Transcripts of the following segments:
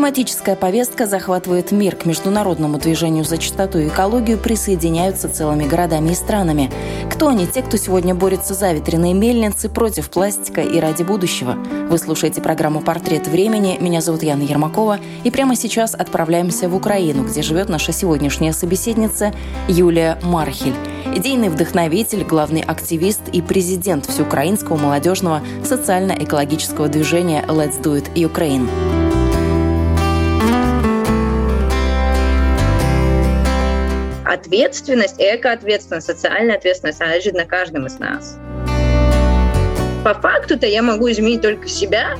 Климатическая повестка захватывает мир. К международному движению за чистоту и экологию присоединяются целыми городами и странами. Кто они, те, кто сегодня борется за ветряные мельницы, против пластика и ради будущего? Вы слушаете программу «Портрет времени». Меня зовут Яна Ермакова. И прямо сейчас отправляемся в Украину, где живет наша сегодняшняя собеседница Юлия Мархель. Идейный вдохновитель, главный активист и президент всеукраинского молодежного социально-экологического движения «Let's Do It Ukraine». Ответственность, экоответственность, социальная ответственность, она лежит на каждом из нас. По факту-то я могу изменить только себя,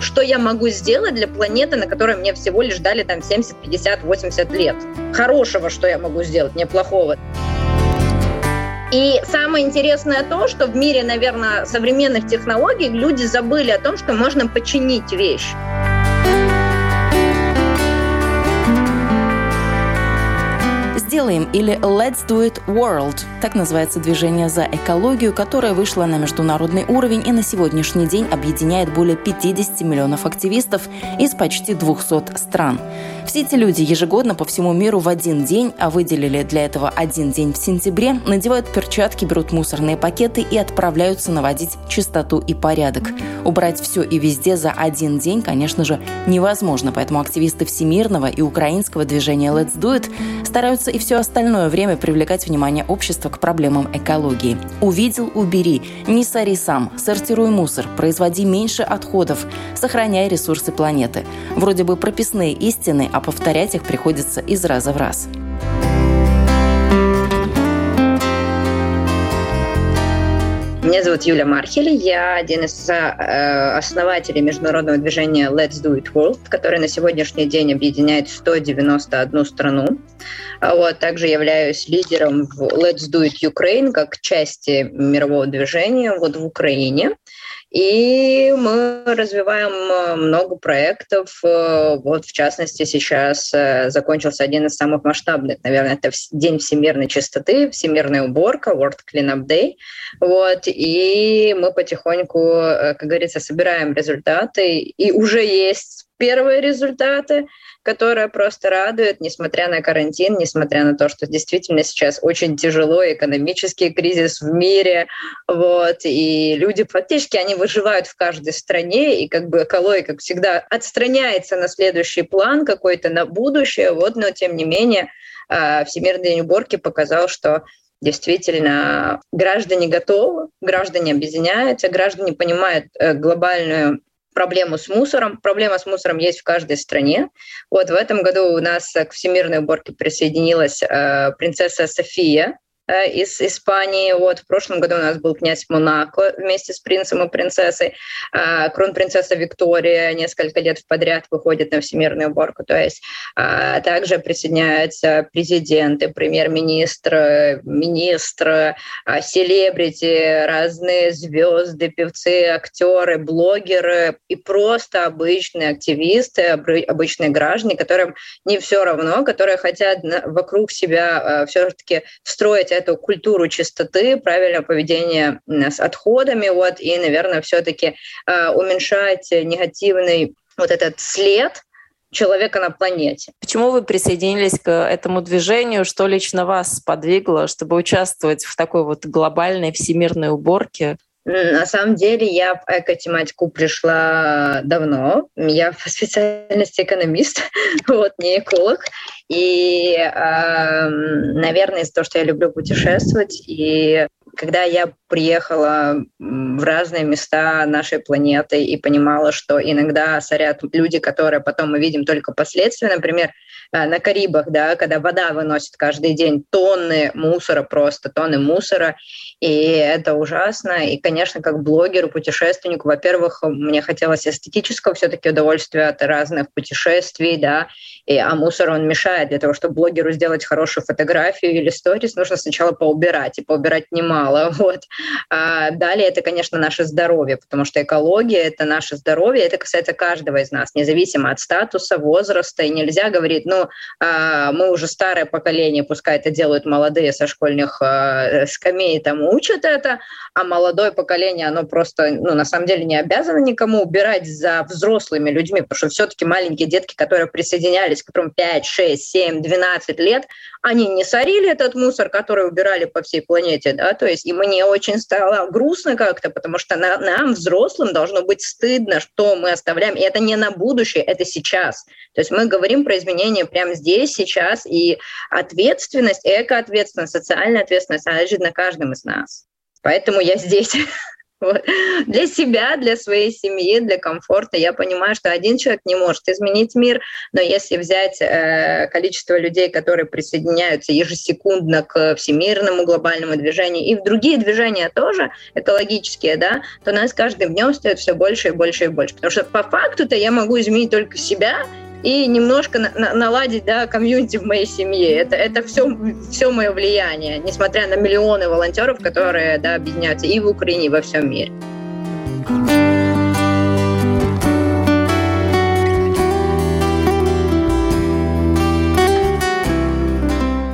что я могу сделать для планеты, на которой мне всего лишь дали там 70, 50, 80 лет. Хорошего, что я могу сделать, неплохого. И самое интересное то, что в мире, наверное, современных технологий люди забыли о том, что можно починить вещь. «Сделаем» или «Let's Do It World» – так называется движение за экологию, которое вышло на международный уровень и на сегодняшний день объединяет более 50 миллионов активистов из почти 200 стран. Все эти люди ежегодно по всему миру в один день, а выделили для этого один день в сентябре, надевают перчатки, берут мусорные пакеты и отправляются наводить чистоту и порядок. Убрать все и везде за один день, конечно же, невозможно, поэтому активисты всемирного и украинского движения Let's Do It стараются и все остальное время привлекать внимание общества к проблемам экологии. Увидел – убери, не сори сам, сортируй мусор, производи меньше отходов, сохраняй ресурсы планеты. Вроде бы прописные истины, а повторять их приходится из раза в раз. Меня зовут Юля Мархель, я один из э, основателей международного движения Let's Do It World, которое на сегодняшний день объединяет 191 страну. Вот, также являюсь лидером в Let's Do It Ukraine как части мирового движения вот в Украине. И мы развиваем э, много проектов. Э, вот, в частности, сейчас э, закончился один из самых масштабных, наверное, это День всемирной чистоты, всемирная уборка, World Cleanup Day. Вот, и мы потихоньку, как говорится, собираем результаты. И уже есть первые результаты которая просто радует, несмотря на карантин, несмотря на то, что действительно сейчас очень тяжело, экономический кризис в мире, вот, и люди фактически, они выживают в каждой стране, и как бы экология, как всегда, отстраняется на следующий план какой-то, на будущее, вот, но тем не менее а, Всемирный день уборки показал, что действительно граждане готовы, граждане объединяются, граждане понимают э, глобальную проблему с мусором. Проблема с мусором есть в каждой стране. Вот в этом году у нас к всемирной уборке присоединилась э, принцесса София, из Испании. Вот в прошлом году у нас был князь Монако вместе с принцем и принцессой. А, кронпринцесса Виктория несколько лет подряд выходит на всемирную уборку. То есть а, также присоединяются президенты, премьер-министр, министры, а, селебрити, разные звезды, певцы, актеры, блогеры и просто обычные активисты, обычные граждане, которым не все равно, которые хотят вокруг себя все-таки строить эту культуру чистоты, правильное поведение с отходами, вот, и, наверное, все-таки э, уменьшать негативный вот этот след, человека на планете. Почему вы присоединились к этому движению? Что лично вас сподвигло, чтобы участвовать в такой вот глобальной всемирной уборке? На самом деле я в эко-тематику пришла давно. Я по специальности экономист, вот, не эколог. И, э, наверное, из-за того, что я люблю путешествовать и когда я приехала в разные места нашей планеты и понимала, что иногда сорят люди, которые потом мы видим только последствия, например, э, на Карибах, да, когда вода выносит каждый день тонны мусора, просто тонны мусора, и это ужасно. И, конечно, как блогеру, путешественнику, во-первых, мне хотелось эстетического все-таки удовольствия от разных путешествий, да, и, а мусор, он мешает. Для того, чтобы блогеру сделать хорошую фотографию или сторис, нужно сначала поубирать, и поубирать немало. Вот. А далее это, конечно, наше здоровье, потому что экология — это наше здоровье, это касается каждого из нас, независимо от статуса, возраста, и нельзя говорить, ну, а, мы уже старое поколение, пускай это делают молодые со школьных а, скамей, там, учат это, а молодое поколение, оно просто, ну, на самом деле не обязано никому убирать за взрослыми людьми, потому что все-таки маленькие детки, которые присоединялись, которым 5, 6, 7, 12 лет, они не сорили этот мусор, который убирали по всей планете, да, то есть и мне очень стало грустно как-то, потому что на, нам, взрослым, должно быть стыдно, что мы оставляем, и это не на будущее, это сейчас. То есть мы говорим про изменения прямо здесь, сейчас, и ответственность, экоответственность, социальная ответственность, она лежит на каждом из нас. Поэтому я здесь. Вот. Для себя, для своей семьи, для комфорта. Я понимаю, что один человек не может изменить мир, но если взять э, количество людей, которые присоединяются ежесекундно к всемирному глобальному движению и в другие движения тоже экологические, да, то нас каждым днем стоит все больше и больше и больше. Потому что по факту-то я могу изменить только себя и немножко на, на, наладить да, комьюнити в моей семье. Это, это все, все мое влияние, несмотря на миллионы волонтеров, которые да, объединяются и в Украине, и во всем мире.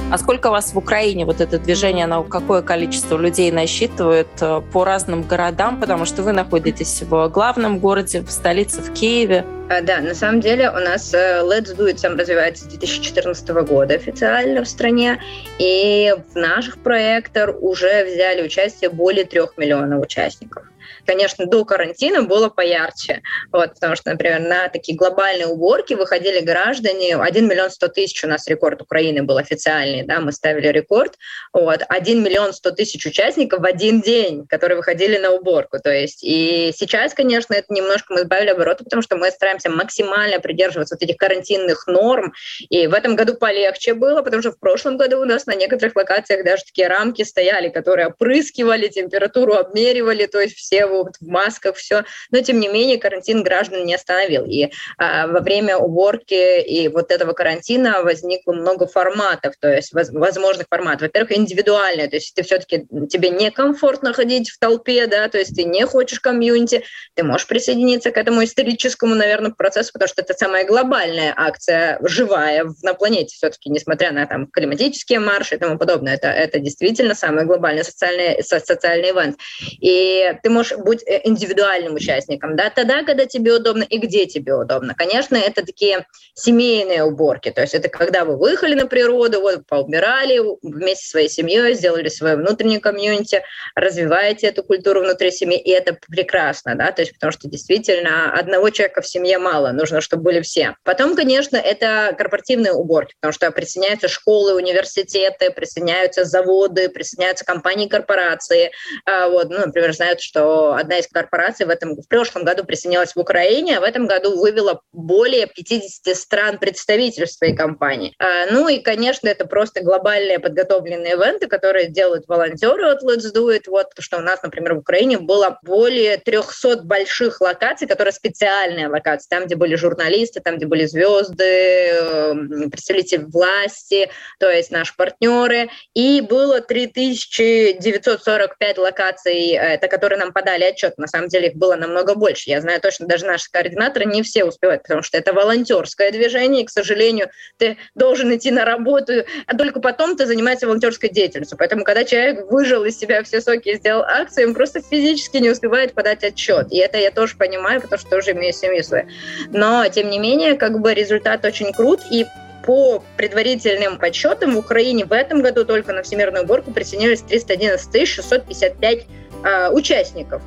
А сколько у вас в Украине вот это движение, на какое количество людей насчитывает э, по разным городам, потому что вы находитесь в главном городе, в столице, в Киеве? А, да, на самом деле у нас э, Let's Do It сам развивается с 2014 года официально в стране, и в наших проектах уже взяли участие более трех миллионов участников. Конечно, до карантина было поярче, вот, потому что, например, на такие глобальные уборки выходили граждане, 1 миллион 100 тысяч у нас рекорд Украины был официальный, да, мы ставили рекорд, вот, 1 миллион 100 тысяч участников в один день, которые выходили на уборку, то есть, и сейчас, конечно, это немножко мы сбавили обороты, потому что мы стараемся максимально придерживаться вот этих карантинных норм, и в этом году полегче было, потому что в прошлом году у нас на некоторых локациях даже такие рамки стояли, которые опрыскивали, температуру обмеривали, то есть все вот в масках, все. Но, тем не менее, карантин граждан не остановил. И а, во время уборки и вот этого карантина возникло много форматов, то есть возможных форматов. Во-первых, индивидуальные, то есть ты все-таки тебе некомфортно ходить в толпе, да, то есть ты не хочешь комьюнити, ты можешь присоединиться к этому историческому, наверное, процессу, потому что это самая глобальная акция, живая на планете все-таки, несмотря на там климатические марши и тому подобное. Это, это действительно самый глобальный социальный, социальный ивент. И ты можешь будь э, индивидуальным участником, да, тогда, когда тебе удобно и где тебе удобно. Конечно, это такие семейные уборки, то есть это когда вы выехали на природу, вот поубирали вместе со своей семьей, сделали свое внутреннее комьюнити, развиваете эту культуру внутри семьи, и это прекрасно, да, то есть потому что действительно одного человека в семье мало, нужно, чтобы были все. Потом, конечно, это корпоративные уборки, потому что присоединяются школы, университеты, присоединяются заводы, присоединяются компании, корпорации, а, вот, ну, например, знают, что одна из корпораций в, этом, в прошлом году присоединилась в Украине, а в этом году вывела более 50 стран представительств своей компании. А, ну и, конечно, это просто глобальные подготовленные ивенты, которые делают волонтеры от Let's Do It. Вот, что у нас, например, в Украине было более 300 больших локаций, которые специальные локации, там, где были журналисты, там, где были звезды, эм, представители власти, то есть наши партнеры. И было 3945 локаций, э, это которые нам подали дали отчет. На самом деле их было намного больше. Я знаю точно, даже наши координаторы не все успевают, потому что это волонтерское движение, и, к сожалению, ты должен идти на работу, а только потом ты занимаешься волонтерской деятельностью. Поэтому, когда человек выжил из себя все соки и сделал акцию, он просто физически не успевает подать отчет. И это я тоже понимаю, потому что тоже имею семью свою. Но, тем не менее, как бы результат очень крут, и по предварительным подсчетам в Украине в этом году только на всемирную уборку присоединились 311 655 э, участников.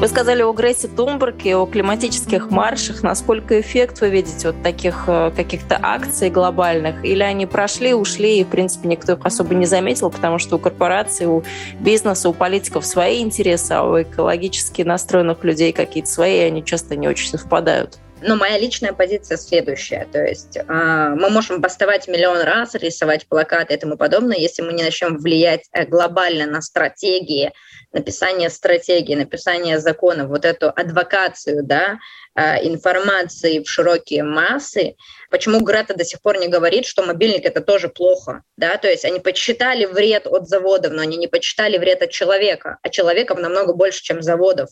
Вы сказали о Грейсе Тумберге, о климатических маршах. Насколько эффект вы видите вот таких э, каких-то акций глобальных? Или они прошли, ушли, и, в принципе, никто их особо не заметил, потому что у корпораций, у бизнеса, у политиков свои интересы, а у экологически настроенных людей какие-то свои, и они часто не очень совпадают? Но моя личная позиция следующая. То есть э, мы можем бастовать миллион раз, рисовать плакаты и тому подобное, если мы не начнем влиять э, глобально на стратегии, написание стратегии, написание законов, вот эту адвокацию да, э, информации в широкие массы. Почему Грета до сих пор не говорит, что мобильник это тоже плохо? Да? То есть они подсчитали вред от заводов, но они не подсчитали вред от человека, а человеков намного больше, чем заводов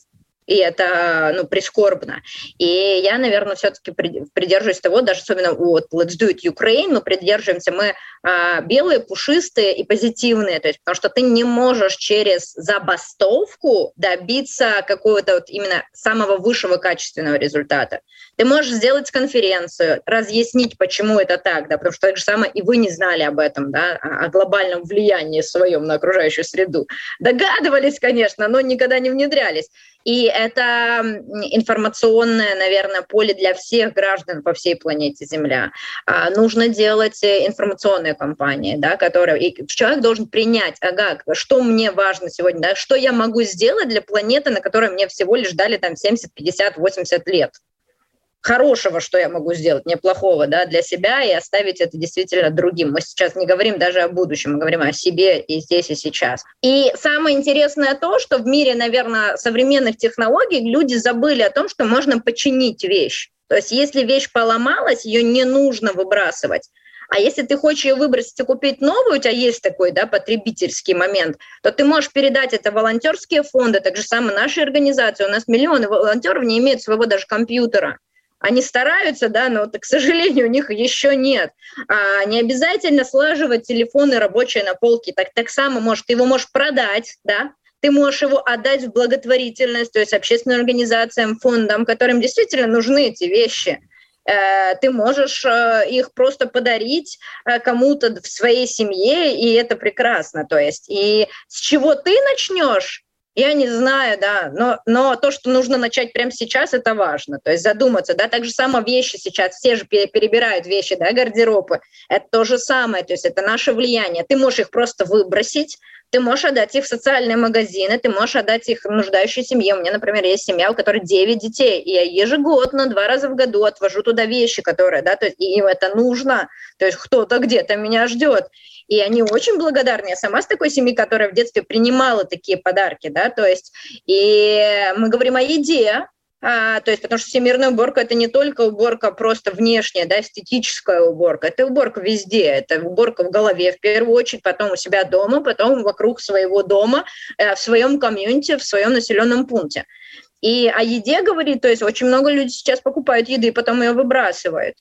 и это ну, прискорбно. И я, наверное, все-таки придерживаюсь того, даже особенно вот Let's Do It Ukraine, мы придерживаемся, мы а, белые, пушистые и позитивные, то есть потому что ты не можешь через забастовку добиться какого-то вот именно самого высшего качественного результата. Ты можешь сделать конференцию, разъяснить, почему это так, да, потому что так же самое и вы не знали об этом, да, о глобальном влиянии своем на окружающую среду. Догадывались, конечно, но никогда не внедрялись. И это информационное, наверное, поле для всех граждан по всей планете Земля. А, нужно делать э, информационные кампании, да, которые и человек должен принять, ага, что мне важно сегодня, да, что я могу сделать для планеты, на которой мне всего лишь дали там 70, 50, 80 лет хорошего, что я могу сделать, неплохого да, для себя и оставить это действительно другим. Мы сейчас не говорим даже о будущем, мы говорим о себе и здесь, и сейчас. И самое интересное то, что в мире, наверное, современных технологий люди забыли о том, что можно починить вещь. То есть если вещь поломалась, ее не нужно выбрасывать. А если ты хочешь ее выбросить и купить новую, у тебя есть такой да, потребительский момент, то ты можешь передать это волонтерские фонды, так же самое нашей организации. У нас миллионы волонтеров не имеют своего даже компьютера. Они стараются, да, но, к сожалению, у них еще нет. А, не обязательно слаживать телефоны рабочие на полке. Так, так само может, ты его можешь продать, да, ты можешь его отдать в благотворительность, то есть общественным организациям, фондам, которым действительно нужны эти вещи. Э, ты можешь э, их просто подарить э, кому-то в своей семье, и это прекрасно. То есть, и с чего ты начнешь, я не знаю, да, но, но то, что нужно начать прямо сейчас, это важно. То есть задуматься, да, так же самое вещи сейчас, все же перебирают вещи, да, гардеробы. Это то же самое, то есть это наше влияние. Ты можешь их просто выбросить, ты можешь отдать их в социальные магазины, ты можешь отдать их нуждающей семье. У меня, например, есть семья, у которой 9 детей, и я ежегодно, два раза в году отвожу туда вещи, которые, да, то есть им это нужно, то есть кто-то где-то меня ждет. И они очень благодарны. Я сама с такой семьи, которая в детстве принимала такие подарки, да, то есть, и мы говорим о еде, а, то есть, потому что всемирная уборка это не только уборка просто внешняя, да, эстетическая уборка, это уборка везде, это уборка в голове в первую очередь, потом у себя дома, потом вокруг своего дома, э, в своем комьюнити, в своем населенном пункте. И о еде говорит, то есть очень много людей сейчас покупают еды, потом ее выбрасывают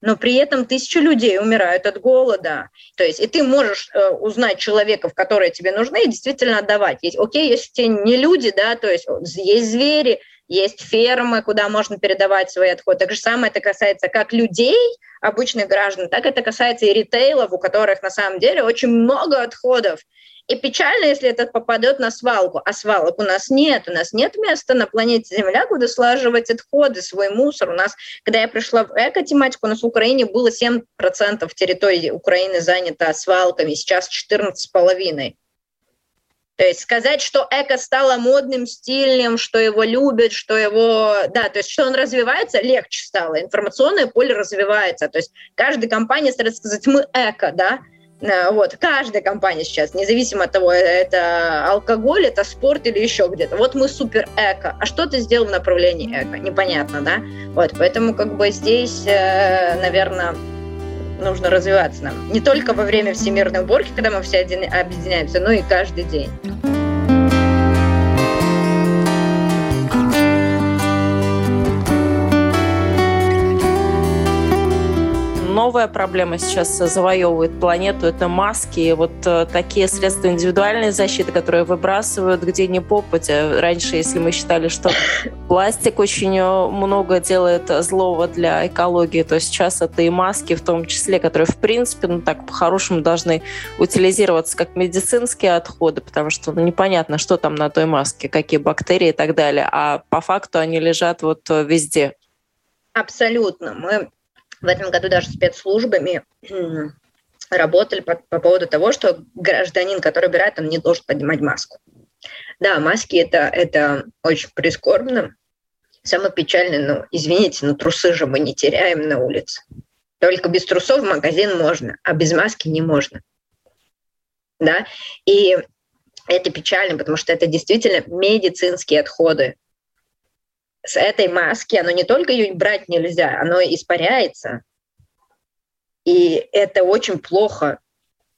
но при этом тысячи людей умирают от голода. То есть и ты можешь э, узнать человеков, которые тебе нужны, и действительно отдавать. Есть, окей, если те не люди, да, то есть есть звери, есть фермы, куда можно передавать свои отходы. Так же самое это касается как людей, обычных граждан, так это касается и ритейлов, у которых на самом деле очень много отходов. И печально, если этот попадет на свалку. А свалок у нас нет. У нас нет места на планете Земля, куда слаживать отходы, свой мусор. У нас, когда я пришла в эко-тематику, у нас в Украине было 7% территории Украины занято свалками, сейчас 14,5%. То есть сказать, что эко стало модным, стильным, что его любят, что его... Да, то есть что он развивается, легче стало. Информационное поле развивается. То есть каждая компания старается сказать, мы эко, да, Э, вот, каждая компания сейчас, независимо от того, это алкоголь, это спорт или еще где-то. Вот мы супер эко. А что ты сделал в направлении эко? Непонятно, да? Вот, поэтому как бы здесь, э, наверное, нужно развиваться нам. Не только во время всемирной уборки, когда мы все объединяемся, но и каждый день. Новая проблема сейчас завоевывает планету, это маски, и вот э, такие средства индивидуальной защиты, которые выбрасывают где не попадя. Раньше, если мы считали, что пластик очень э, много делает злого для экологии, то сейчас это и маски в том числе, которые, в принципе, ну так по-хорошему должны утилизироваться как медицинские отходы, потому что ну, непонятно, что там на той маске, какие бактерии и так далее, а по факту они лежат вот э, везде. Абсолютно. Мы в этом году даже спецслужбами работали по, по поводу того, что гражданин, который убирает, он не должен поднимать маску. Да, маски это, это очень прискорбно. Самое печальное, ну, извините, но трусы же мы не теряем на улице. Только без трусов в магазин можно, а без маски не можно. Да? И это печально, потому что это действительно медицинские отходы. С этой маски, оно не только ее брать нельзя, оно испаряется. И это очень плохо.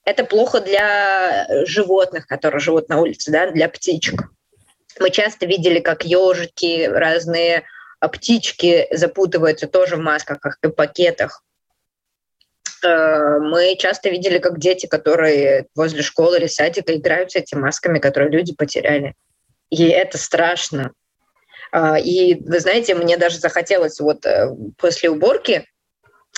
Это плохо для животных, которые живут на улице, да, для птичек. Мы часто видели, как ежики, разные птички запутываются тоже в масках, как и в пакетах. Э, мы часто видели, как дети, которые возле школы или садика играют с этими масками, которые люди потеряли. И это страшно. А, и вы знаете, мне даже захотелось вот э, после уборки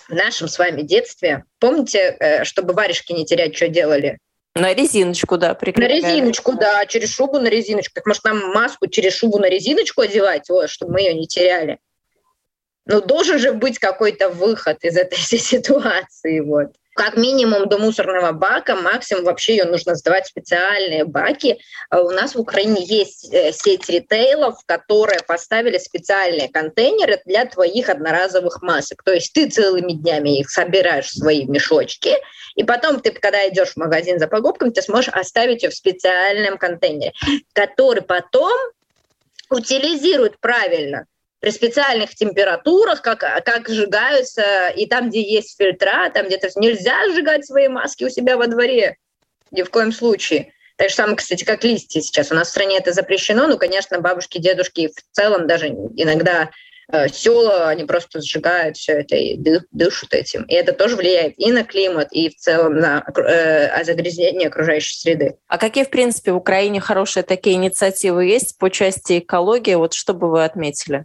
в нашем с вами детстве, помните, э, чтобы варежки не терять, что делали? На резиночку, да, прикрепляли. На резиночку, да, через шубу на резиночку. Так может нам маску через шубу на резиночку одевать, вот, чтобы мы ее не теряли? Ну, должен же быть какой-то выход из этой ситуации. Вот. Как минимум до мусорного бака, максимум вообще ее нужно сдавать в специальные баки. А у нас в Украине есть э, сеть ритейлов, которые поставили специальные контейнеры для твоих одноразовых масок. То есть ты целыми днями их собираешь в свои мешочки, и потом ты, когда идешь в магазин за покупками, ты сможешь оставить ее в специальном контейнере, который потом утилизируют правильно при специальных температурах, как, как сжигаются, и там, где есть фильтра, там где-то нельзя сжигать свои маски у себя во дворе. Ни в коем случае. Так же самое, кстати, как листья сейчас. У нас в стране это запрещено, ну, конечно, бабушки, дедушки в целом даже иногда э, села, они просто сжигают все это и дышат этим. И это тоже влияет и на климат, и в целом на э, загрязнение окружающей среды. А какие, в принципе, в Украине хорошие такие инициативы есть по части экологии? Вот что бы вы отметили?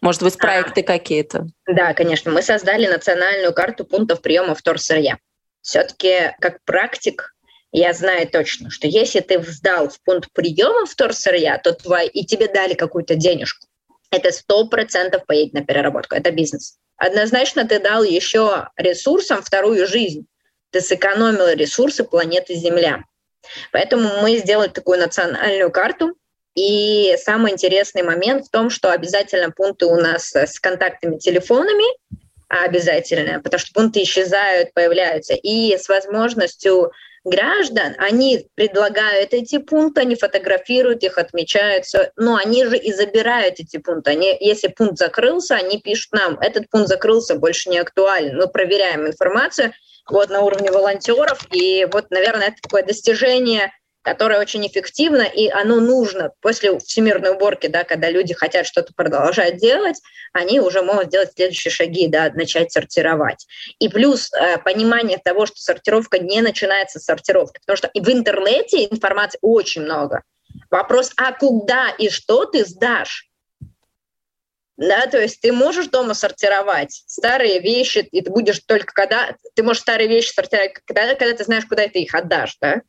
Может быть, проекты а, какие-то? Да, конечно. Мы создали национальную карту пунктов приема вторсырья. Все-таки как практик я знаю точно, что если ты сдал в пункт приема вторсырья, то твой, и тебе дали какую-то денежку, это сто процентов поедет на переработку. Это бизнес. Однозначно ты дал еще ресурсам вторую жизнь. Ты сэкономил ресурсы планеты Земля. Поэтому мы сделали такую национальную карту, и самый интересный момент в том, что обязательно пункты у нас с контактными телефонами, обязательно, потому что пункты исчезают, появляются, и с возможностью граждан, они предлагают эти пункты, они фотографируют их, отмечаются, но они же и забирают эти пункты. Они, если пункт закрылся, они пишут нам, этот пункт закрылся, больше не актуален. Мы проверяем информацию вот на уровне волонтеров, и вот, наверное, это такое достижение которое очень эффективно, и оно нужно после всемирной уборки, да, когда люди хотят что-то продолжать делать, они уже могут сделать следующие шаги, да, начать сортировать. И плюс э, понимание того, что сортировка не начинается с сортировки, потому что и в интернете информации очень много. Вопрос, а куда и что ты сдашь? Да, то есть ты можешь дома сортировать старые вещи, и ты будешь только когда... Ты можешь старые вещи сортировать, когда, когда ты знаешь, куда ты их отдашь, да?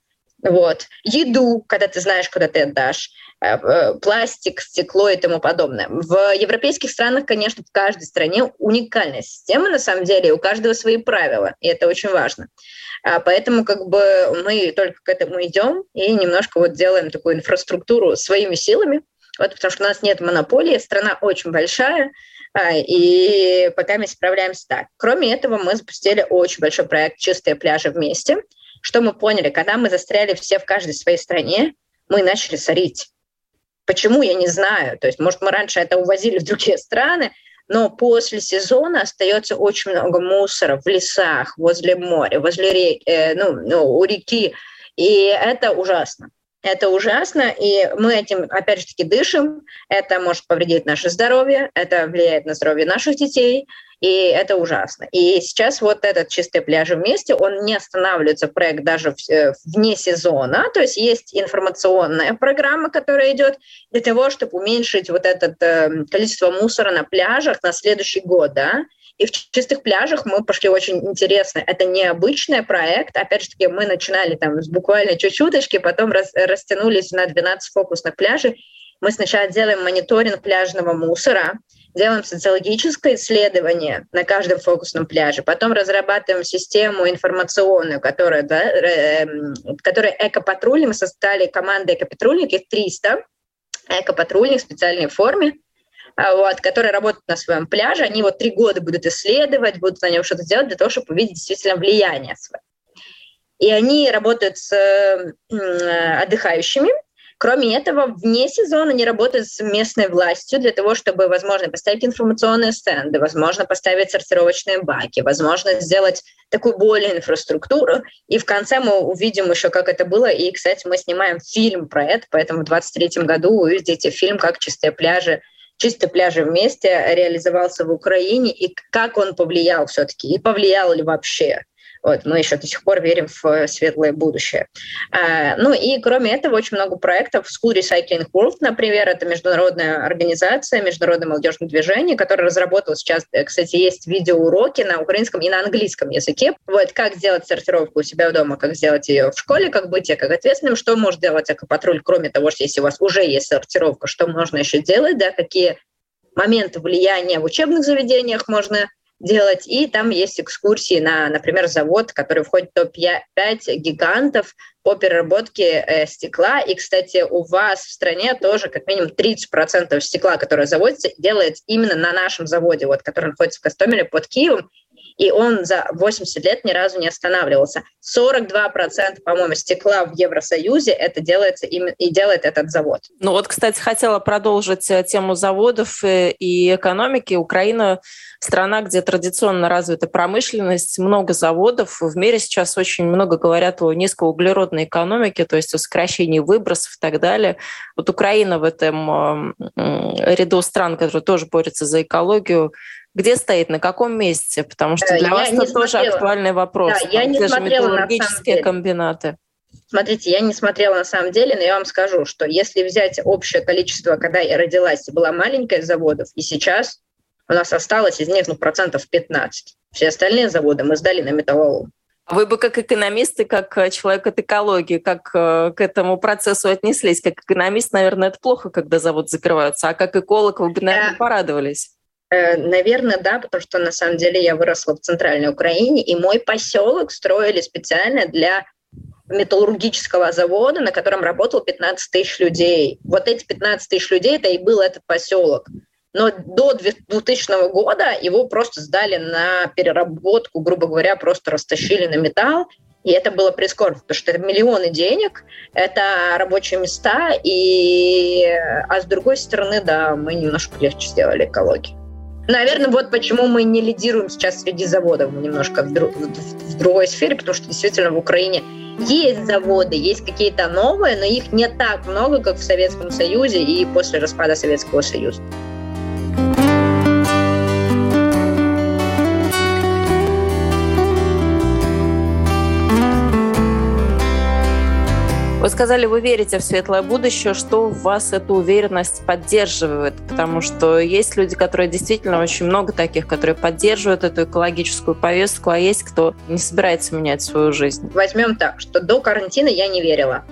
Вот. Еду, когда ты знаешь, куда ты отдашь, э, э, пластик, стекло и тому подобное. В европейских странах, конечно, в каждой стране уникальная система, на самом деле, у каждого свои правила, и это очень важно. А поэтому как бы мы только к этому идем и немножко вот делаем такую инфраструктуру своими силами, вот, потому что у нас нет монополии, страна очень большая, а, и пока мы справляемся так. Кроме этого, мы запустили очень большой проект «Чистые пляжи вместе», что мы поняли? Когда мы застряли все в каждой своей стране, мы начали сорить. Почему, я не знаю. То есть, может, мы раньше это увозили в другие страны, но после сезона остается очень много мусора в лесах, возле моря, возле реки, э, ну, ну, у реки. И это ужасно. Это ужасно, и мы этим, опять же таки, дышим. Это может повредить наше здоровье, это влияет на здоровье наших детей. И это ужасно. И сейчас вот этот «Чистые пляжи вместе», он не останавливается, проект даже э, вне сезона, то есть есть информационная программа, которая идет для того, чтобы уменьшить вот это э, количество мусора на пляжах на следующий год, да, и в чистых пляжах мы пошли очень интересно. Это необычный проект. Опять же таки, мы начинали там с буквально чуть-чуточки, потом рас, растянулись на 12 фокусных пляжей. Мы сначала делаем мониторинг пляжного мусора, делаем социологическое исследование на каждом фокусном пляже, потом разрабатываем систему информационную, которая, да, э, которая экопатрульник, мы создали команду экопатрульников, 300 экопатрульник в специальной форме, а, вот, которые работают на своем пляже, они вот три года будут исследовать, будут на нем что-то делать для того, чтобы увидеть действительно влияние свое. И они работают с отдыхающими, Кроме этого, вне сезона они работают с местной властью для того, чтобы, возможно, поставить информационные стенды, возможно, поставить сортировочные баки, возможно, сделать такую более инфраструктуру. И в конце мы увидим еще, как это было. И, кстати, мы снимаем фильм про это, поэтому в 2023 году вы увидите фильм «Как чистые пляжи чистые пляжи вместе реализовался в Украине и как он повлиял все-таки, и повлиял ли вообще. Вот, мы еще до сих пор верим в э, светлое будущее. А, ну и кроме этого очень много проектов. School Recycling World, например, это международная организация, международное молодежное движение, которое разработало сейчас, э, кстати, есть видеоуроки на украинском и на английском языке. Вот как сделать сортировку у себя дома, как сделать ее в школе, как быть как ответственным, что может делать экопатруль, кроме того, что если у вас уже есть сортировка, что можно еще делать, да, какие моменты влияния в учебных заведениях можно делать. И там есть экскурсии на, например, завод, который входит в топ-5 гигантов по переработке э, стекла. И, кстати, у вас в стране тоже как минимум 30% стекла, которое заводится, делается именно на нашем заводе, вот, который находится в Костомеле под Киевом и он за 80 лет ни разу не останавливался. 42%, по-моему, стекла в Евросоюзе это делается и делает этот завод. Ну вот, кстати, хотела продолжить э, тему заводов э, и экономики. Украина страна, где традиционно развита промышленность, много заводов. В мире сейчас очень много говорят о низкоуглеродной экономике, то есть о сокращении выбросов и так далее. Вот Украина в этом ряду стран, которые тоже борются за экологию, где стоит, на каком месте? Потому что для я вас это тоже смотрела. актуальный вопрос. Да, я не смотрела металлургические комбинаты. Смотрите, я не смотрела на самом деле, но я вам скажу, что если взять общее количество, когда я родилась, была маленькая заводов, и сейчас у нас осталось из них ну, процентов 15. Все остальные заводы мы сдали на металлолом. Вы бы как экономист и как э, человек от экологии, как э, к этому процессу отнеслись? Как экономист, наверное, это плохо, когда завод закрывается, а как эколог вы бы, наверное, порадовались. Э, наверное, да, потому что на самом деле я выросла в центральной Украине, и мой поселок строили специально для металлургического завода, на котором работал 15 тысяч людей. Вот эти 15 тысяч людей, это и был этот поселок. Но до 2000 года его просто сдали на переработку, грубо говоря, просто растащили на металл. И это было прискорбно, потому что это миллионы денег, это рабочие места, и... а с другой стороны, да, мы немножко легче сделали экологию. Наверное, вот почему мы не лидируем сейчас среди заводов немножко в, друг, в другой сфере, потому что действительно в Украине есть заводы, есть какие-то новые, но их не так много, как в Советском Союзе и после распада Советского Союза. Сказали, вы верите в светлое будущее, что в вас эту уверенность поддерживает, потому что есть люди, которые действительно очень много таких, которые поддерживают эту экологическую повестку, а есть кто не собирается менять свою жизнь. Возьмем так, что до карантина я не верила.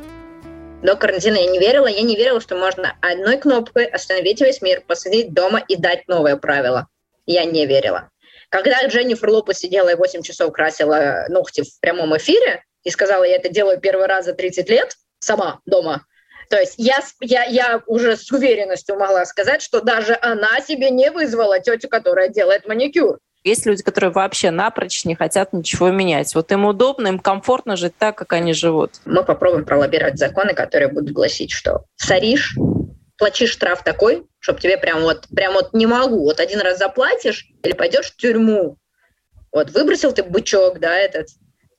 До карантина я не верила, я не верила, что можно одной кнопкой остановить весь мир, посадить дома и дать новые правила. Я не верила. Когда Дженнифер Лопес сидела и 8 часов красила ногти в прямом эфире и сказала, я это делаю первый раз за 30 лет, сама дома. То есть я, я, я уже с уверенностью могла сказать, что даже она себе не вызвала тетю, которая делает маникюр. Есть люди, которые вообще напрочь не хотят ничего менять. Вот им удобно, им комфортно жить так, как они живут. Мы попробуем пролоббировать законы, которые будут гласить, что соришь, плати штраф такой, чтобы тебе прям вот, прям вот не могу, вот один раз заплатишь или пойдешь в тюрьму. Вот выбросил ты бычок, да, этот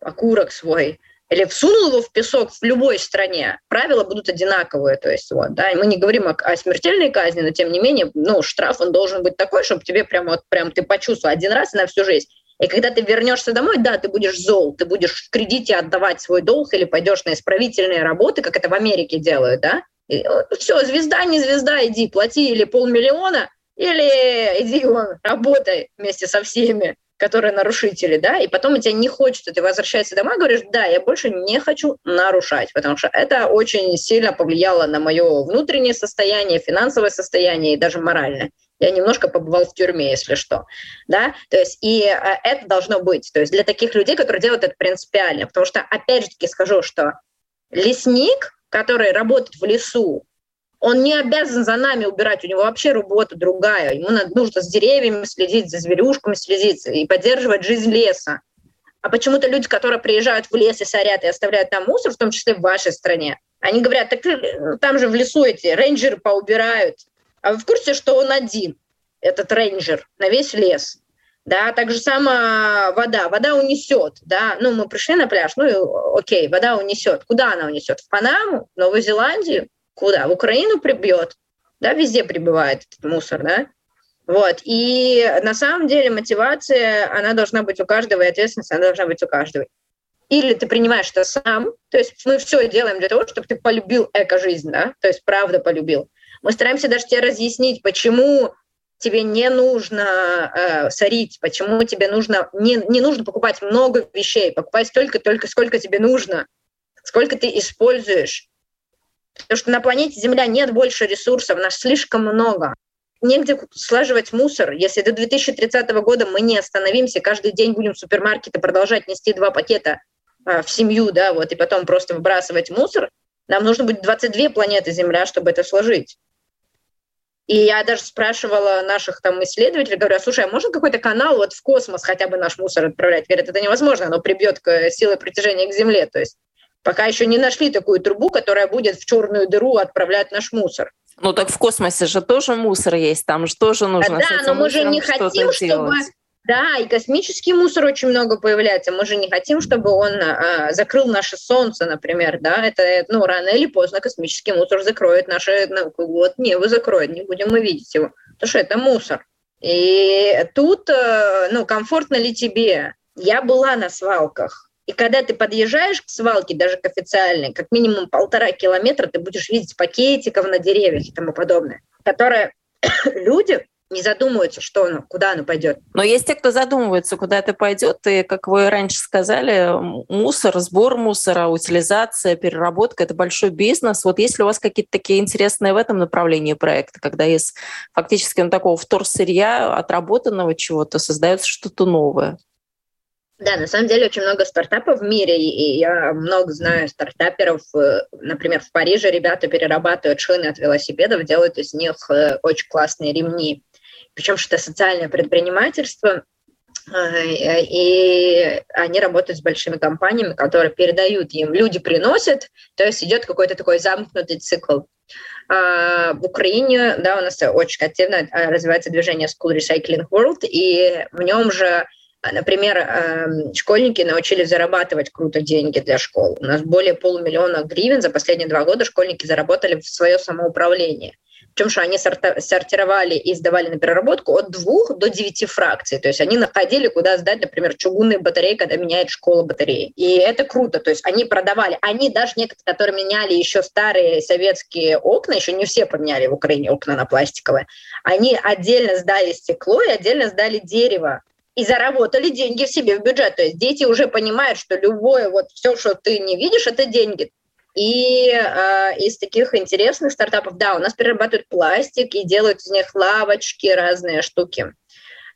окурок свой, или всунул его в песок в любой стране, правила будут одинаковые. То есть, вот, да, мы не говорим о, о смертельной казни, но тем не менее, ну, штраф он должен быть такой, чтобы тебе прям вот прям ты почувствовал один раз и на всю жизнь. И когда ты вернешься домой, да, ты будешь зол, ты будешь в кредите отдавать свой долг или пойдешь на исправительные работы, как это в Америке делают, да? И, все, звезда, не звезда, иди, плати или полмиллиона, или иди вон, работай вместе со всеми которые нарушители, да, и потом у тебя не хочется, ты возвращаешься домой говоришь, да, я больше не хочу нарушать, потому что это очень сильно повлияло на мое внутреннее состояние, финансовое состояние и даже моральное. Я немножко побывал в тюрьме, если что. Да? То есть, и э, это должно быть. То есть для таких людей, которые делают это принципиально. Потому что, опять же таки, скажу, что лесник, который работает в лесу, он не обязан за нами убирать, у него вообще работа другая. Ему надо, нужно с деревьями следить, за зверюшками следить и поддерживать жизнь леса. А почему-то люди, которые приезжают в лес и сорят и оставляют там мусор, в том числе в вашей стране, они говорят, так э, там же в лесу эти рейнджеры поубирают. А вы в курсе, что он один, этот рейнджер, на весь лес? Да, так же само вода. Вода унесет, да. Ну, мы пришли на пляж, ну, окей, вода унесет. Куда она унесет? В Панаму, в Новую Зеландию? Куда? В Украину прибьет. Да, везде прибывает этот мусор, да. Вот. И на самом деле мотивация, она должна быть у каждого, и ответственность, она должна быть у каждого. Или ты принимаешь это сам, то есть мы все делаем для того, чтобы ты полюбил эко-жизнь, да, то есть правда полюбил. Мы стараемся даже тебе разъяснить, почему тебе не нужно э, сорить, почему тебе нужно не, не нужно покупать много вещей, покупать столько-только, сколько тебе нужно, сколько ты используешь. Потому что на планете Земля нет больше ресурсов, нас слишком много. Негде слаживать мусор. Если до 2030 года мы не остановимся, каждый день будем в супермаркеты продолжать нести два пакета а, в семью, да, вот, и потом просто выбрасывать мусор, нам нужно будет 22 планеты Земля, чтобы это сложить. И я даже спрашивала наших там исследователей, говорю, а слушай, а можно какой-то канал вот в космос хотя бы наш мусор отправлять? Говорят, это невозможно, оно прибьет к силой притяжения к Земле. То есть Пока еще не нашли такую трубу, которая будет в черную дыру отправлять наш мусор. Ну так в космосе же тоже мусор есть, там же тоже нужно. Да, но мы же не хотим, чтобы да, и космический мусор очень много появляется. Мы же не хотим, чтобы он а, закрыл наше Солнце, например, да. Это, ну, рано или поздно космический мусор закроет наше, ну, вот, не, вы закроет, не будем мы видеть его, потому что это мусор. И тут, э, ну, комфортно ли тебе? Я была на свалках, и когда ты подъезжаешь к свалке, даже к официальной, как минимум полтора километра ты будешь видеть пакетиков на деревьях и тому подобное, которые люди не задумываются, что оно, куда оно пойдет. Но есть те, кто задумывается, куда это пойдет, и, как вы раньше сказали, мусор, сбор мусора, утилизация, переработка – это большой бизнес. Вот есть ли у вас какие-то такие интересные в этом направлении проекты, когда из фактически ну, такого вторсырья, отработанного чего-то, создается что-то новое? Да, на самом деле очень много стартапов в мире, и я много знаю стартаперов. Э, например, в Париже ребята перерабатывают шины от велосипедов, делают из них э, очень классные ремни. Причем что это социальное предпринимательство, э, и они работают с большими компаниями, которые передают им, люди приносят, то есть идет какой-то такой замкнутый цикл. А, в Украине да, у нас очень активно развивается движение School Recycling World, и в нем же например, эм, школьники научились зарабатывать круто деньги для школ. У нас более полумиллиона гривен за последние два года школьники заработали в свое самоуправление. Причем, что они сортировали и сдавали на переработку от двух до девяти фракций. То есть они находили, куда сдать, например, чугунные батареи, когда меняет школа батареи. И это круто. То есть они продавали. Они даже некоторые, которые меняли еще старые советские окна, еще не все поменяли в Украине окна на пластиковые, они отдельно сдали стекло и отдельно сдали дерево и заработали деньги себе в бюджет. То есть дети уже понимают, что любое, вот все, что ты не видишь, это деньги. И э, из таких интересных стартапов, да, у нас перерабатывают пластик и делают из них лавочки, разные штуки.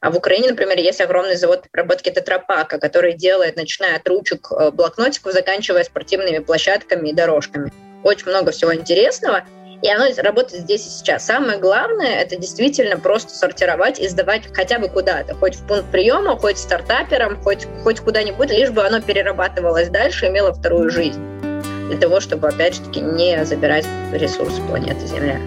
А в Украине, например, есть огромный завод переработки тетрапака, который делает, начиная от ручек э, блокнотиков, заканчивая спортивными площадками и дорожками. Очень много всего интересного – и оно работает здесь и сейчас. Самое главное – это действительно просто сортировать и сдавать хотя бы куда-то, хоть в пункт приема, хоть стартаперам, хоть, хоть куда-нибудь, лишь бы оно перерабатывалось дальше, имело вторую жизнь. Для того, чтобы, опять же таки, не забирать ресурсы планеты Земля.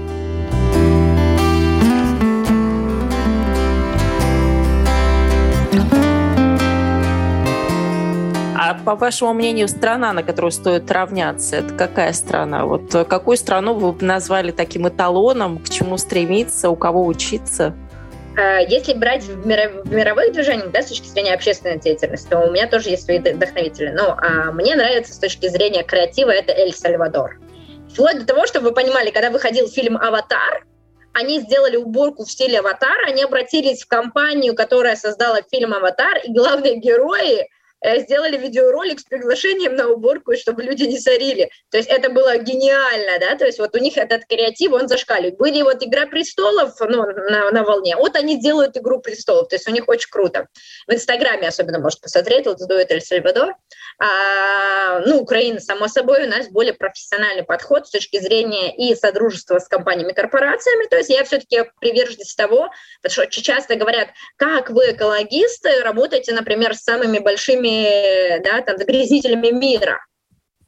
А по вашему мнению, страна, на которую стоит равняться, это какая страна? Вот какую страну вы бы назвали таким эталоном, к чему стремиться, у кого учиться? А, если брать в, мировых движениях, да, с точки зрения общественной деятельности, то у меня тоже есть свои вдохновители. Но а мне нравится с точки зрения креатива это Эль Сальвадор. Вплоть до того, чтобы вы понимали, когда выходил фильм «Аватар», они сделали уборку в стиле «Аватар», они обратились в компанию, которая создала фильм «Аватар», и главные герои сделали видеоролик с приглашением на уборку, чтобы люди не сорили. То есть это было гениально, да, то есть вот у них этот креатив, он зашкаливает. Были вот «Игра престолов» ну, на, на волне, вот они делают «Игру престолов», то есть у них очень круто. В Инстаграме особенно может посмотреть, вот дует Эль Сальвадор. А, ну, Украина, само собой, у нас более профессиональный подход с точки зрения и содружества с компаниями, корпорациями, то есть я все-таки приверженность того, потому что часто говорят, как вы, экологисты, работаете, например, с самыми большими да, там, загрязнителями мира.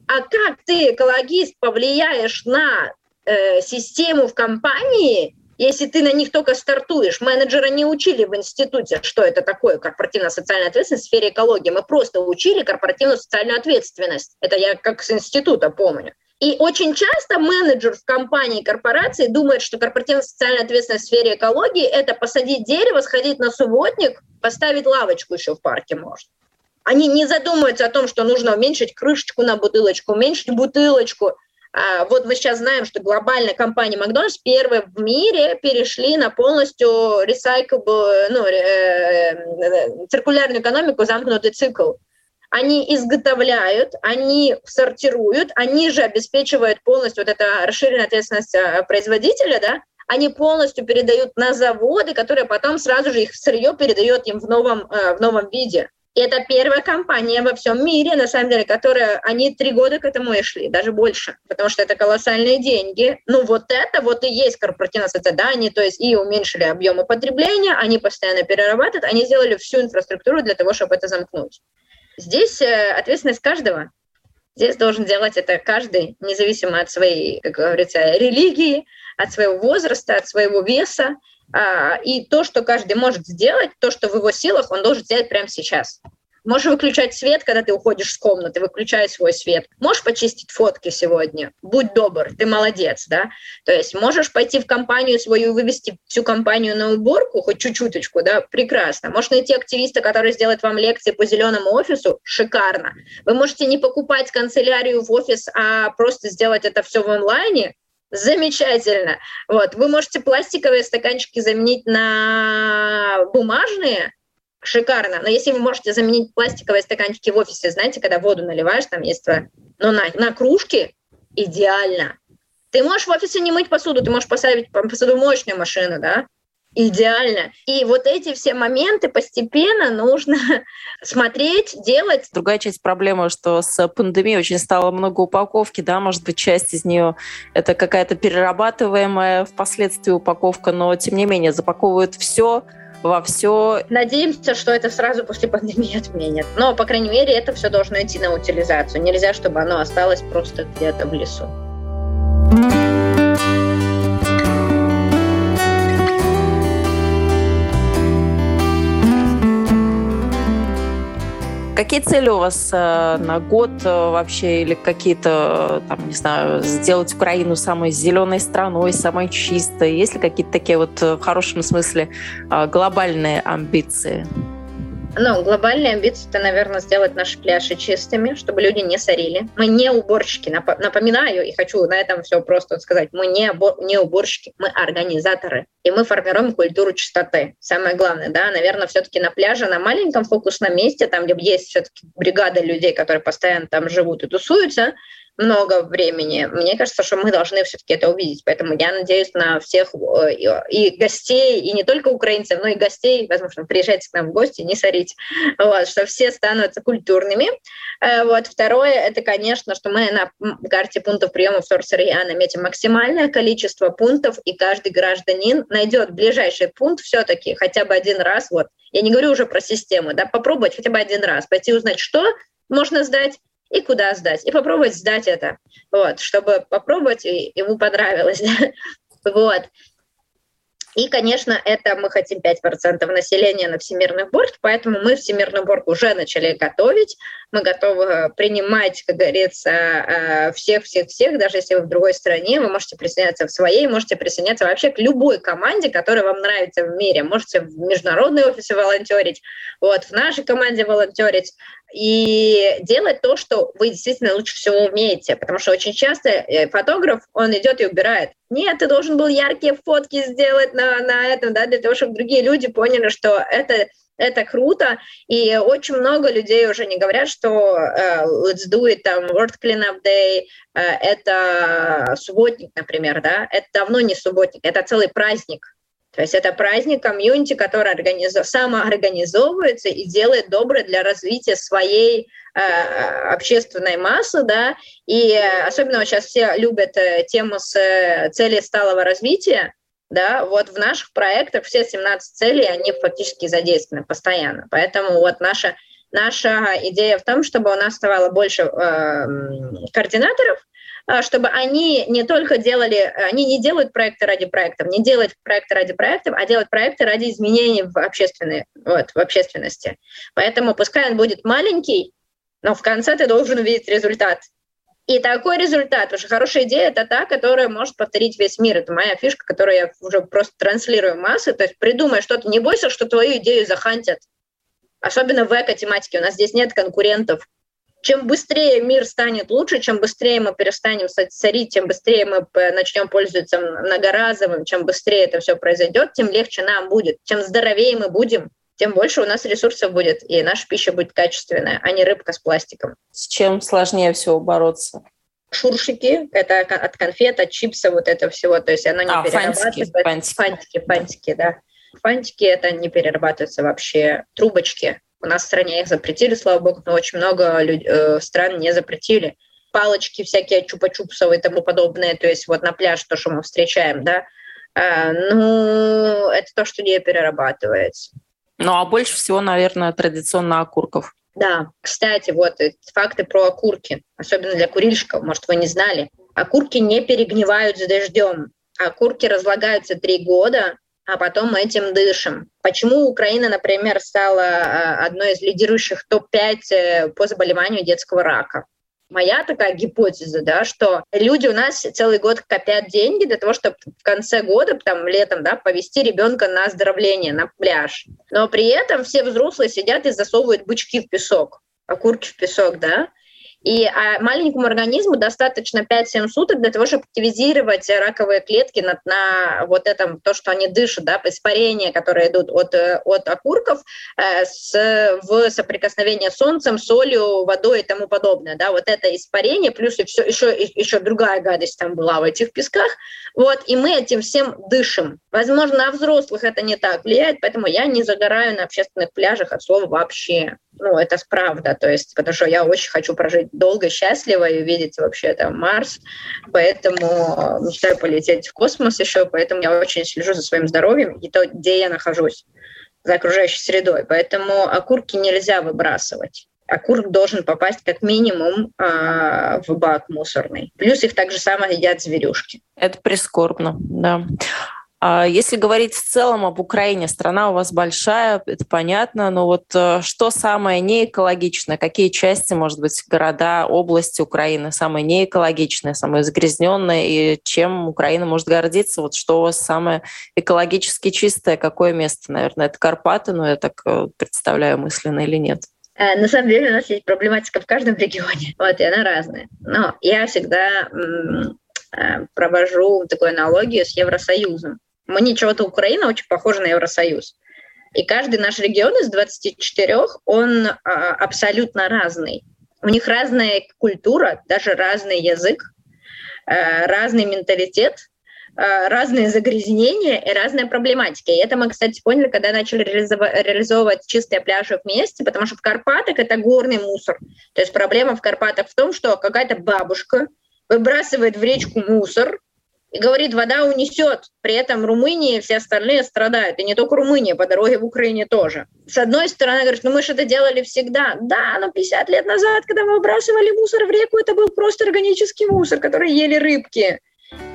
А как ты, экологист, повлияешь на э, систему в компании, если ты на них только стартуешь. Менеджера не учили в институте, что это такое корпоративная социальная ответственность в сфере экологии. Мы просто учили корпоративную социальную ответственность. Это я как с института помню. И очень часто менеджер в компании, корпорации думает, что корпоративная социальная ответственность в сфере экологии – это посадить дерево, сходить на субботник, поставить лавочку еще в парке может. Они не задумываются о том, что нужно уменьшить крышечку на бутылочку, уменьшить бутылочку. А, вот мы сейчас знаем, что глобальная компания Макдональдс первые в мире перешли на полностью recyclable, ну, э, э, циркулярную экономику, замкнутый цикл. Они изготовляют, они сортируют, они же обеспечивают полностью вот эта расширенная ответственность э, производителя, да, они полностью передают на заводы, которые потом сразу же их сырье передает им в новом, в новом виде. И это первая компания во всем мире, на самом деле, которая, они три года к этому и шли, даже больше, потому что это колоссальные деньги. Ну вот это вот и есть корпоративное созидание, то есть и уменьшили объемы потребления, они постоянно перерабатывают, они сделали всю инфраструктуру для того, чтобы это замкнуть. Здесь э, ответственность каждого. Здесь должен делать это каждый, независимо от своей, как говорится, религии, от своего возраста, от своего веса. А, и то, что каждый может сделать, то, что в его силах, он должен сделать прямо сейчас. Можешь выключать свет, когда ты уходишь с комнаты, выключай свой свет. Можешь почистить фотки сегодня? Будь добр, ты молодец, да? То есть можешь пойти в компанию свою, вывести всю компанию на уборку, хоть чуть-чуточку, да? Прекрасно. Можешь найти активиста, который сделает вам лекции по зеленому офису? Шикарно. Вы можете не покупать канцелярию в офис, а просто сделать это все в онлайне? Замечательно. Вот. Вы можете пластиковые стаканчики заменить на бумажные, шикарно. Но если вы можете заменить пластиковые стаканчики в офисе, знаете, когда воду наливаешь, там есть, ну, на, на кружки, идеально. Ты можешь в офисе не мыть посуду, ты можешь поставить посудомоечную машину, да, идеально. И вот эти все моменты постепенно нужно смотреть, делать. Другая часть проблемы, что с пандемией очень стало много упаковки, да, может быть, часть из нее это какая-то перерабатываемая впоследствии упаковка, но тем не менее запаковывают все, во все. Надеемся, что это сразу после пандемии отменят. Но, по крайней мере, это все должно идти на утилизацию. Нельзя, чтобы оно осталось просто где-то в лесу. Какие цели у вас э, на год э, вообще или какие-то, э, там, не знаю, сделать Украину самой зеленой страной, самой чистой? Есть ли какие-то такие вот в хорошем смысле глобальные амбиции? Ну, глобальные амбиции это, наверное, сделать наши пляжи чистыми, чтобы люди не сорили. Мы не уборщики, напоминаю, и хочу на этом все просто сказать. Мы не, не уборщики, мы организаторы. И мы формируем культуру чистоты. Самое главное, да, наверное, все-таки на пляже, на маленьком фокусном месте, там, где есть все-таки бригада людей, которые постоянно там живут и тусуются, много времени. Мне кажется, что мы должны все-таки это увидеть. Поэтому я надеюсь на всех э, и гостей, и не только украинцев, но и гостей, возможно, приезжайте к нам в гости, не сорите, вот, что все становятся культурными. Э, вот. Второе, это, конечно, что мы на карте пунктов приема в Сорсерия наметим максимальное количество пунктов, и каждый гражданин найдет ближайший пункт все-таки хотя бы один раз. Вот. Я не говорю уже про систему, да, попробовать хотя бы один раз, пойти узнать, что можно сдать, и куда сдать, и попробовать сдать это, вот, чтобы попробовать, и ему понравилось. вот. И, конечно, это мы хотим 5% населения на Всемирный борг, поэтому мы Всемирный борг уже начали готовить. Мы готовы принимать, как говорится, всех-всех-всех, э, даже если вы в другой стране, вы можете присоединяться в своей, можете присоединяться вообще к любой команде, которая вам нравится в мире. Можете в международные офисы волонтерить, вот, в нашей команде волонтерить и делать то, что вы действительно лучше всего умеете. Потому что очень часто э, фотограф, он идет и убирает. Нет, ты должен был яркие фотки сделать на, на этом, да, для того, чтобы другие люди поняли, что это это круто, и очень много людей уже не говорят, что uh, let's do it, там, World Cleanup Day, uh, это субботник, например, да, это давно не субботник, это целый праздник, то есть это праздник комьюнити, который организов... самоорганизовывается и делает доброе для развития своей э, общественной массы, да, и особенно сейчас все любят э, тему с э, цели сталого развития, да, вот в наших проектах все 17 целей, они фактически задействованы постоянно, поэтому вот наша Наша идея в том, чтобы у нас оставало больше э, координаторов, чтобы они не только делали, они не делают проекты ради проектов, не делают проекты ради проектов, а делают проекты ради изменений в, общественной, вот, в общественности. Поэтому пускай он будет маленький, но в конце ты должен увидеть результат. И такой результат, уже хорошая идея, это та, которая может повторить весь мир. Это моя фишка, которую я уже просто транслирую массы. То есть придумай что-то, не бойся, что твою идею захантят. Особенно в эко-тематике. У нас здесь нет конкурентов чем быстрее мир станет лучше, чем быстрее мы перестанем царить, тем быстрее мы начнем пользоваться многоразовым, чем быстрее это все произойдет, тем легче нам будет. Чем здоровее мы будем, тем больше у нас ресурсов будет, и наша пища будет качественная, а не рыбка с пластиком. С чем сложнее всего бороться? Шуршики, это от конфет, от чипса, вот это всего, то есть оно не а, перерабатывается. Фантики, фантики, фантики, да. Фантики это не перерабатывается вообще. Трубочки, у нас в стране их запретили, слава богу, но очень много люд... э, стран не запретили. Палочки всякие чупа-чупсовые и тому подобное, то есть вот на пляж то, что мы встречаем, да, э, ну, это то, что не перерабатывается. Ну, а больше всего, наверное, традиционно окурков. Да, кстати, вот факты про окурки, особенно для курильщиков, может, вы не знали. Окурки не перегнивают с дождем. Окурки разлагаются три года, а потом этим дышим. Почему Украина, например, стала а, одной из лидирующих топ-5 э, по заболеванию детского рака? Моя такая гипотеза, да, что люди у нас целый год копят деньги для того, чтобы в конце года, там, летом, да, повести ребенка на оздоровление, на пляж. Но при этом все взрослые сидят и засовывают бычки в песок, окурки в песок, да, и а маленькому организму достаточно 5-7 суток для того, чтобы активизировать раковые клетки на, на вот этом, то, что они дышат, да, испарения, которые идут от, от окурков э, с, в соприкосновение с солнцем, солью, водой и тому подобное. Да, вот это испарение, плюс и все, еще, еще другая гадость там была в этих песках. Вот, и мы этим всем дышим. Возможно, на взрослых это не так влияет, поэтому я не загораю на общественных пляжах от слова вообще ну, это правда, то есть, потому что я очень хочу прожить долго, счастливо и увидеть вообще там Марс, поэтому мечтаю полететь в космос еще, поэтому я очень слежу за своим здоровьем и то, где я нахожусь, за окружающей средой, поэтому окурки нельзя выбрасывать. Окурок должен попасть как минимум э, в бак мусорный. Плюс их так же самое едят зверюшки. Это прискорбно, да. А если говорить в целом об Украине, страна у вас большая, это понятно, но вот э, что самое неэкологичное, какие части, может быть, города, области Украины самые неэкологичные, самые загрязненные, и чем Украина может гордиться? Вот что у вас самое экологически чистое, какое место, наверное, это Карпаты, но я так э, представляю мысленно или нет? Э, на самом деле у нас есть проблематика в каждом регионе, вот, и она разная. Но я всегда провожу такую аналогию с Евросоюзом. Мне чего-то Украина очень похожа на Евросоюз. И каждый наш регион из 24, он а, абсолютно разный. У них разная культура, даже разный язык, а, разный менталитет, а, разные загрязнения и разная проблематика. И это мы, кстати, поняли, когда начали реализовывать чистые пляжи вместе, потому что в Карпатах это горный мусор. То есть проблема в Карпатах в том, что какая-то бабушка выбрасывает в речку мусор, и говорит, вода унесет. При этом Румыния и все остальные страдают. И не только Румыния, по дороге в Украине тоже. С одной стороны, говорит, ну мы же это делали всегда. Да, но 50 лет назад, когда мы выбрасывали мусор в реку, это был просто органический мусор, который ели рыбки.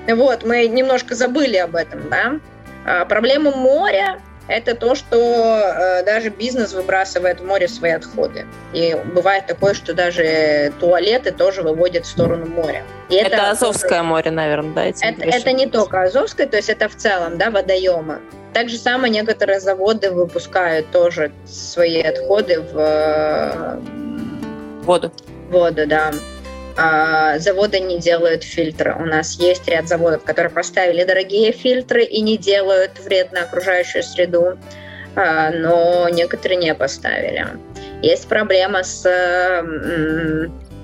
Вот, мы немножко забыли об этом, да. А проблема моря это то, что э, даже бизнес выбрасывает в море свои отходы. И бывает такое, что даже туалеты тоже выводят в сторону моря. И это, это Азовское тоже... море, наверное, да? Это, это не только Азовское, то есть это в целом, да, водоемы. Так же самое некоторые заводы выпускают тоже свои отходы в э, воду. Воду, да. А, заводы не делают фильтры. У нас есть ряд заводов, которые поставили дорогие фильтры и не делают вред на окружающую среду, а, но некоторые не поставили. Есть проблема с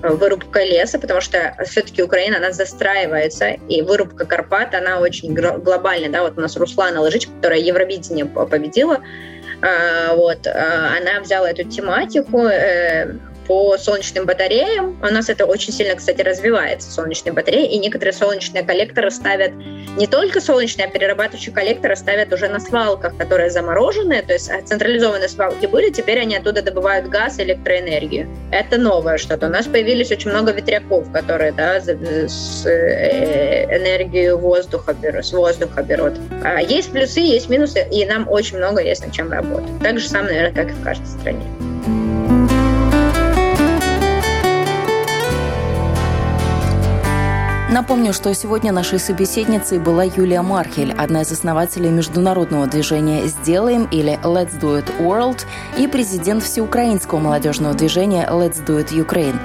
вырубкой леса, потому что все-таки Украина, она застраивается, и вырубка Карпат, она очень глобальная. Да? Вот у нас Руслана Лыжич, которая Евровидение победила, а, вот, она взяла эту тематику, э, по солнечным батареям. У нас это очень сильно, кстати, развивается, солнечные батареи, и некоторые солнечные коллекторы ставят не только солнечные, а перерабатывающие коллекторы ставят уже на свалках, которые замороженные, то есть централизованные свалки были, теперь они оттуда добывают газ и электроэнергию. Это новое что-то. У нас появились очень много ветряков, которые да, с э, энергию воздуха берут, с воздуха берут. А есть плюсы, есть минусы, и нам очень много есть над чем работать. Так же самое, наверное, как и в каждой стране. Напомню, что сегодня нашей собеседницей была Юлия Мархель, одна из основателей международного движения «Сделаем» или «Let's Do It World» и президент всеукраинского молодежного движения «Let's Do It Ukraine».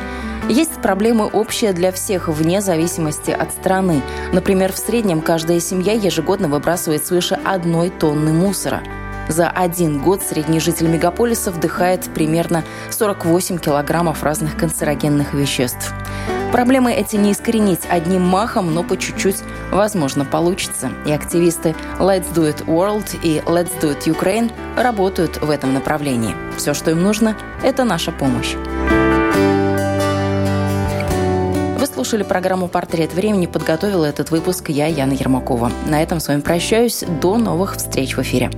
Есть проблемы общие для всех, вне зависимости от страны. Например, в среднем каждая семья ежегодно выбрасывает свыше одной тонны мусора. За один год средний житель мегаполиса вдыхает примерно 48 килограммов разных канцерогенных веществ. Проблемы эти не искоренить одним махом, но по чуть-чуть, возможно, получится. И активисты Let's Do It World и Let's Do It Ukraine работают в этом направлении. Все, что им нужно, это наша помощь. Вы слушали программу «Портрет времени». Подготовила этот выпуск я, Яна Ермакова. На этом с вами прощаюсь. До новых встреч в эфире.